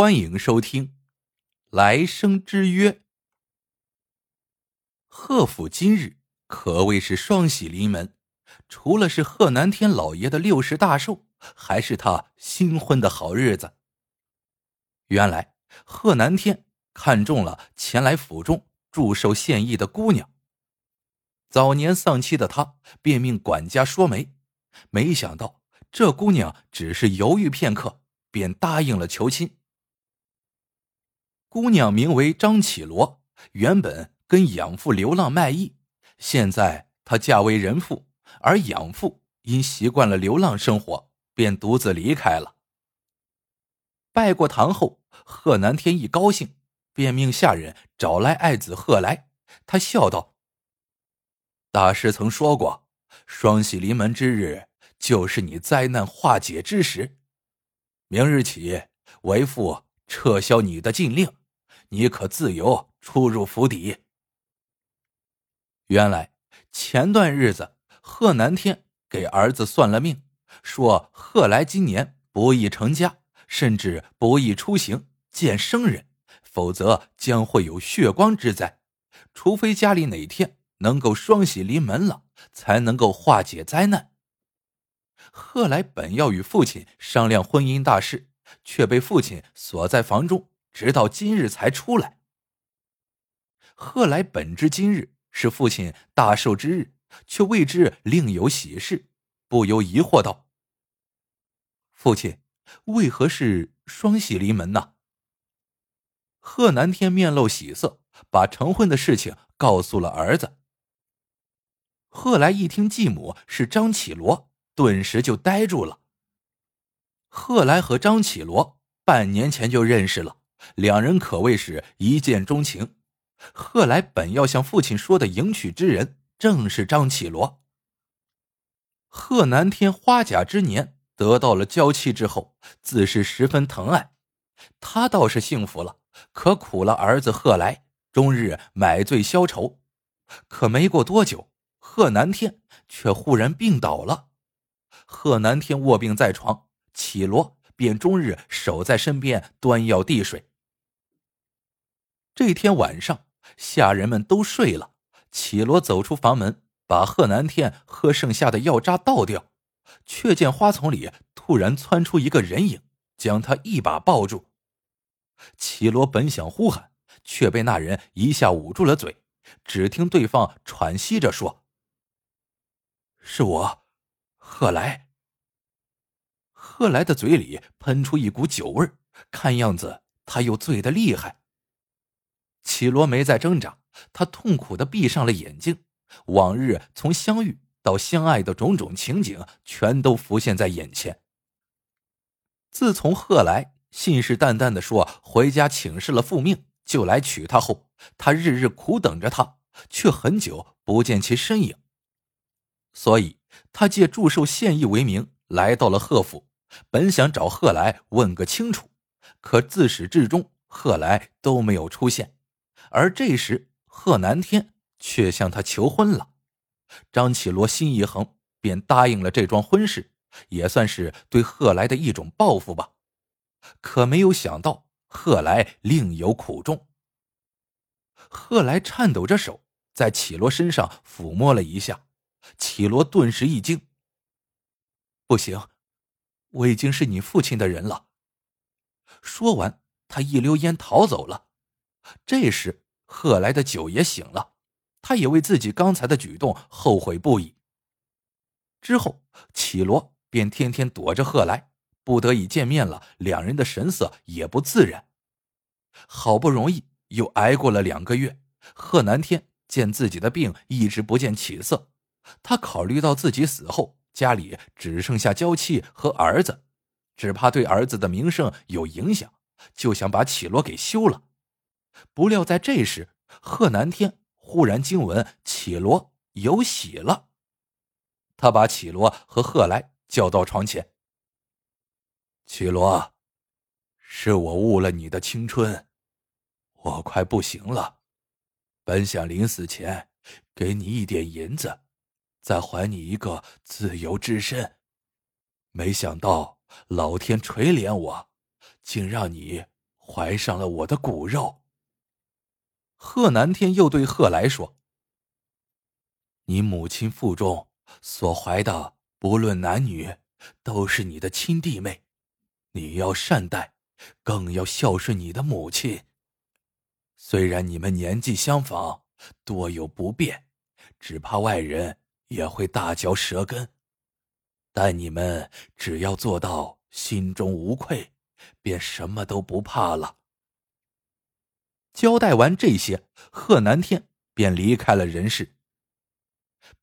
欢迎收听《来生之约》。贺府今日可谓是双喜临门，除了是贺南天老爷的六十大寿，还是他新婚的好日子。原来贺南天看中了前来府中祝寿献艺的姑娘，早年丧妻的他便命管家说媒，没想到这姑娘只是犹豫片刻，便答应了求亲。姑娘名为张绮罗，原本跟养父流浪卖艺，现在她嫁为人妇，而养父因习惯了流浪生活，便独自离开了。拜过堂后，贺南天一高兴，便命下人找来爱子贺来。他笑道：“大师曾说过，双喜临门之日，就是你灾难化解之时。明日起，为父撤销你的禁令。”你可自由出入府邸。原来前段日子，贺南天给儿子算了命，说贺来今年不宜成家，甚至不宜出行见生人，否则将会有血光之灾。除非家里哪天能够双喜临门了，才能够化解灾难。贺来本要与父亲商量婚姻大事，却被父亲锁在房中。直到今日才出来。贺来本知今日是父亲大寿之日，却未知另有喜事，不由疑惑道：“父亲，为何是双喜临门呢？”贺南天面露喜色，把成婚的事情告诉了儿子。贺来一听继母是张启罗，顿时就呆住了。贺来和张启罗半年前就认识了。两人可谓是一见钟情。贺来本要向父亲说的迎娶之人，正是张启罗。贺南天花甲之年得到了娇妻之后，自是十分疼爱。他倒是幸福了，可苦了儿子贺来，终日买醉消愁。可没过多久，贺南天却忽然病倒了。贺南天卧病在床，绮罗便终日守在身边，端药递水。这天晚上，下人们都睡了。绮罗走出房门，把贺南天喝剩下的药渣倒掉，却见花丛里突然窜出一个人影，将他一把抱住。绮罗本想呼喊，却被那人一下捂住了嘴。只听对方喘息着说：“是我，贺来。”贺来的嘴里喷出一股酒味看样子他又醉得厉害。绮罗没再挣扎，他痛苦的闭上了眼睛。往日从相遇到相爱的种种情景，全都浮现在眼前。自从贺来信誓旦旦的说回家请示了父命，就来娶她后，他日日苦等着她，却很久不见其身影。所以，他借祝寿献艺为名来到了贺府，本想找贺来问个清楚，可自始至终，贺来都没有出现。而这时，贺南天却向他求婚了。张启罗心一横，便答应了这桩婚事，也算是对贺来的一种报复吧。可没有想到，贺来另有苦衷。贺来颤抖着手在启罗身上抚摸了一下，启罗顿时一惊：“不行，我已经是你父亲的人了。”说完，他一溜烟逃走了。这时，贺来的九爷醒了，他也为自己刚才的举动后悔不已。之后，绮罗便天天躲着贺来，不得已见面了，两人的神色也不自然。好不容易又挨过了两个月，贺南天见自己的病一直不见起色，他考虑到自己死后家里只剩下娇妻和儿子，只怕对儿子的名声有影响，就想把绮罗给休了。不料在这时，贺南天忽然惊闻绮罗有喜了。他把绮罗和贺来叫到床前。绮罗，是我误了你的青春，我快不行了，本想临死前给你一点银子，再还你一个自由之身，没想到老天垂怜我，竟让你怀上了我的骨肉。贺南天又对贺来说：“你母亲腹中所怀的，不论男女，都是你的亲弟妹，你要善待，更要孝顺你的母亲。虽然你们年纪相仿，多有不便，只怕外人也会大嚼舌根。”但你们只要做到心中无愧，便什么都不怕了。交代完这些，贺南天便离开了人世。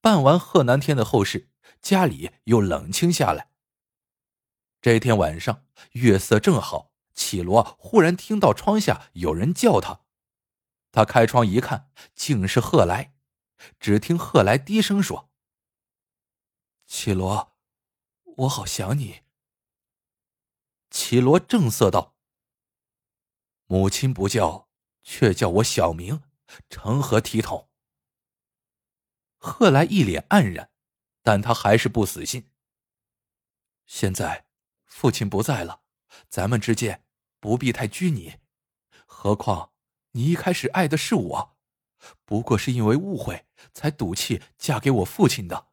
办完贺南天的后事，家里又冷清下来。这天晚上，月色正好，绮罗忽然听到窗下有人叫他，他开窗一看，竟是贺来。只听贺来低声说：“绮罗。”我好想你。绮罗正色道：“母亲不叫，却叫我小名，成何体统？”贺来一脸黯然，但他还是不死心。现在父亲不在了，咱们之间不必太拘泥。何况你一开始爱的是我，不过是因为误会才赌气嫁给我父亲的。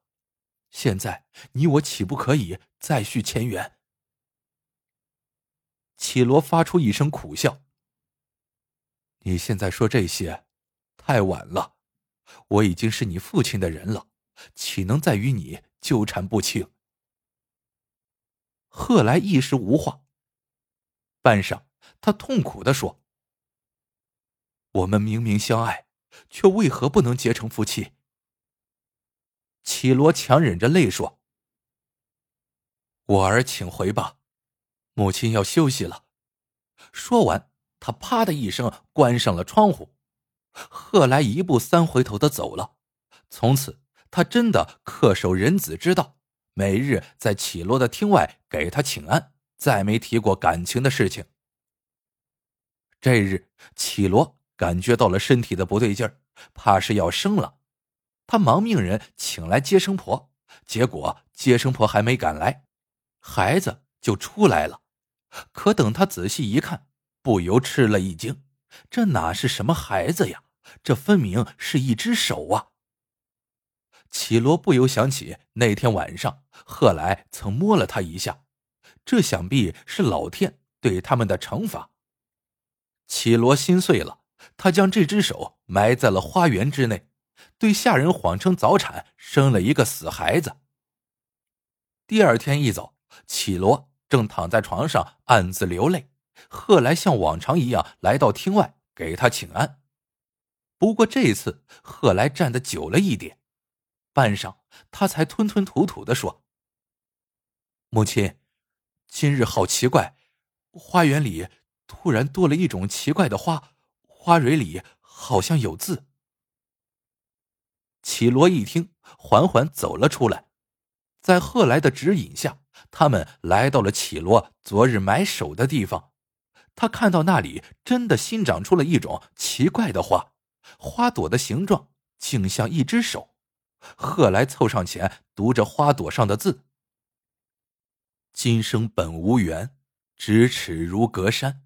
现在你我岂不可以再续前缘？绮罗发出一声苦笑。你现在说这些，太晚了。我已经是你父亲的人了，岂能再与你纠缠不清？贺来一时无话。半晌，他痛苦的说：“我们明明相爱，却为何不能结成夫妻？”绮罗强忍着泪说：“我儿，请回吧，母亲要休息了。”说完，他啪的一声关上了窗户。贺来一步三回头的走了。从此，他真的恪守人子之道，每日在绮罗的厅外给他请安，再没提过感情的事情。这日，绮罗感觉到了身体的不对劲儿，怕是要生了。他忙命人请来接生婆，结果接生婆还没赶来，孩子就出来了。可等他仔细一看，不由吃了一惊：这哪是什么孩子呀？这分明是一只手啊！绮罗不由想起那天晚上贺来曾摸了他一下，这想必是老天对他们的惩罚。绮罗心碎了，他将这只手埋在了花园之内。对下人谎称早产，生了一个死孩子。第二天一早，绮罗正躺在床上暗自流泪，贺来像往常一样来到厅外给他请安。不过这一次贺来站的久了一点，半晌他才吞吞吐吐的说：“母亲，今日好奇怪，花园里突然多了一种奇怪的花，花蕊里好像有字。”绮罗一听，缓缓走了出来，在贺来的指引下，他们来到了绮罗昨日埋手的地方。他看到那里真的新长出了一种奇怪的花，花朵的形状竟像一只手。贺来凑上前读着花朵上的字：“今生本无缘，咫尺如隔山。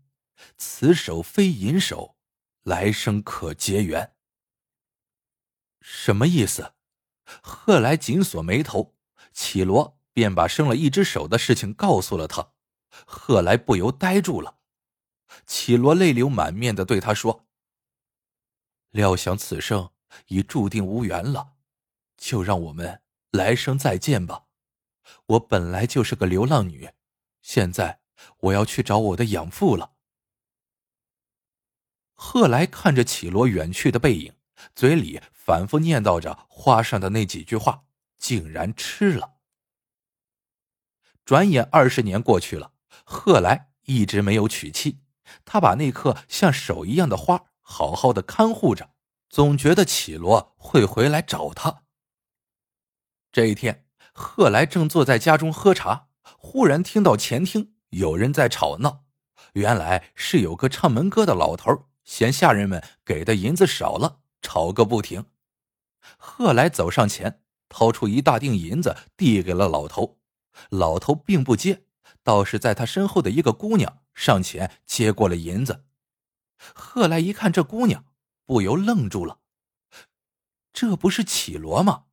此手非银手，来生可结缘。”什么意思？贺来紧锁眉头，绮罗便把生了一只手的事情告诉了他。贺来不由呆住了，绮罗泪流满面的对他说：“料想此生已注定无缘了，就让我们来生再见吧。我本来就是个流浪女，现在我要去找我的养父了。”贺来看着绮罗远去的背影。嘴里反复念叨着花上的那几句话，竟然吃了。转眼二十年过去了，贺来一直没有娶妻。他把那颗像手一样的花好好的看护着，总觉得绮罗会回来找他。这一天，贺来正坐在家中喝茶，忽然听到前厅有人在吵闹。原来是有个唱门歌的老头嫌下人们给的银子少了。吵个不停，贺来走上前，掏出一大锭银子，递给了老头。老头并不接，倒是在他身后的一个姑娘上前接过了银子。贺来一看这姑娘，不由愣住了。这不是绮罗吗？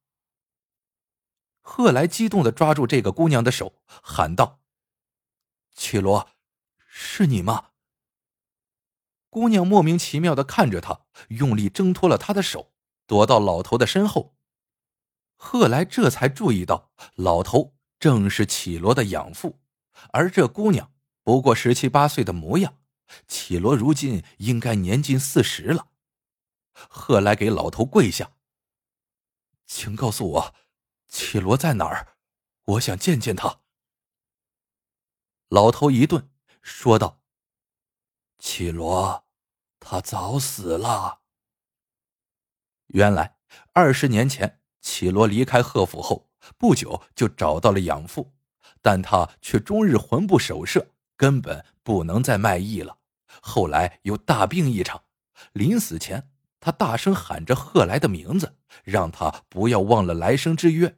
贺来激动的抓住这个姑娘的手，喊道：“绮罗，是你吗？”姑娘莫名其妙的看着他，用力挣脱了他的手，躲到老头的身后。贺来这才注意到，老头正是绮罗的养父，而这姑娘不过十七八岁的模样，绮罗如今应该年近四十了。贺来给老头跪下。请告诉我，绮罗在哪儿？我想见见他。老头一顿，说道：“绮罗，他早死了。原来二十年前，绮罗离开贺府后不久就找到了养父，但他却终日魂不守舍，根本不能再卖艺了。后来又大病一场，临死前。”他大声喊着贺来的名字，让他不要忘了来生之约。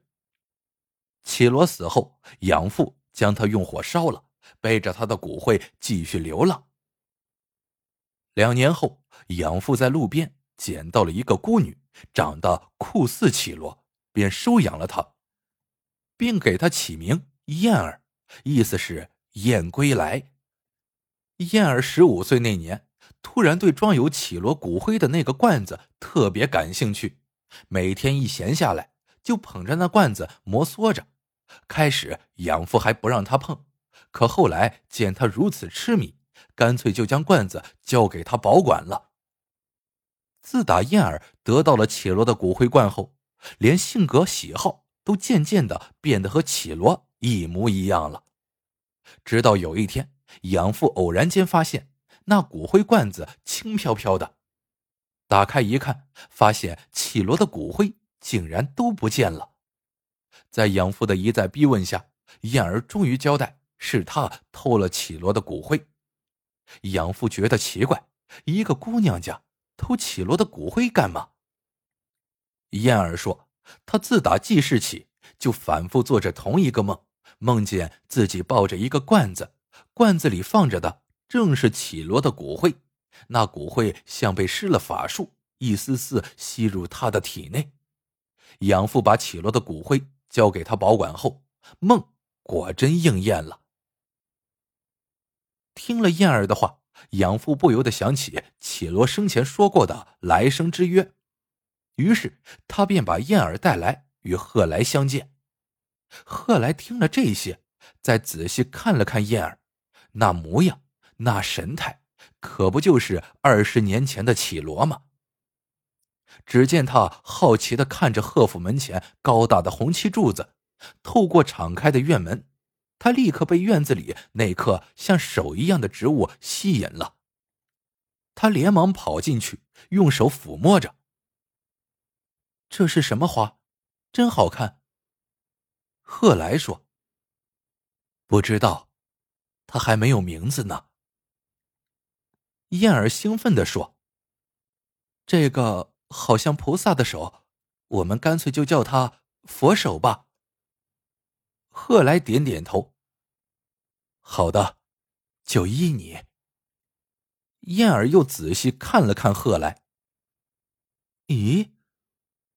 绮罗死后，养父将他用火烧了，背着他的骨灰继续流浪。两年后，养父在路边捡到了一个孤女，长得酷似绮罗，便收养了她，并给她起名燕儿，意思是燕归来。燕儿十五岁那年。突然对装有绮罗骨灰的那个罐子特别感兴趣，每天一闲下来就捧着那罐子摩挲着。开始养父还不让他碰，可后来见他如此痴迷，干脆就将罐子交给他保管了。自打燕儿得到了绮罗的骨灰罐后，连性格喜好都渐渐的变得和绮罗一模一样了。直到有一天，养父偶然间发现。那骨灰罐子轻飘飘的，打开一看，发现绮罗的骨灰竟然都不见了。在养父的一再逼问下，燕儿终于交代是他偷了绮罗的骨灰。养父觉得奇怪，一个姑娘家偷绮罗的骨灰干嘛？燕儿说，她自打记事起就反复做着同一个梦，梦见自己抱着一个罐子，罐子里放着的。正是绮罗的骨灰，那骨灰像被施了法术，一丝丝吸入他的体内。养父把绮罗的骨灰交给他保管后，梦果真应验了。听了燕儿的话，养父不由得想起绮罗生前说过的来生之约，于是他便把燕儿带来与贺来相见。贺来听了这些，再仔细看了看燕儿，那模样。那神态，可不就是二十年前的绮罗吗？只见他好奇的看着贺府门前高大的红漆柱子，透过敞开的院门，他立刻被院子里那棵像手一样的植物吸引了。他连忙跑进去，用手抚摸着。这是什么花？真好看。贺来说：“不知道，他还没有名字呢。”燕儿兴奋地说：“这个好像菩萨的手，我们干脆就叫他佛手吧。”贺来点点头：“好的，就依你。”燕儿又仔细看了看贺来：“咦，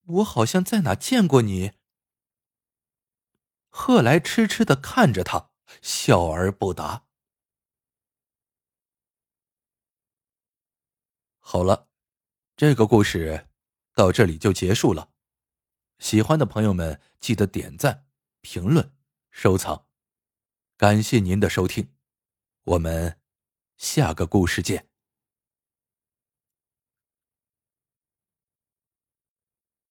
我好像在哪见过你？”贺来痴痴的看着他，笑而不答。好了，这个故事到这里就结束了。喜欢的朋友们记得点赞、评论、收藏，感谢您的收听，我们下个故事见。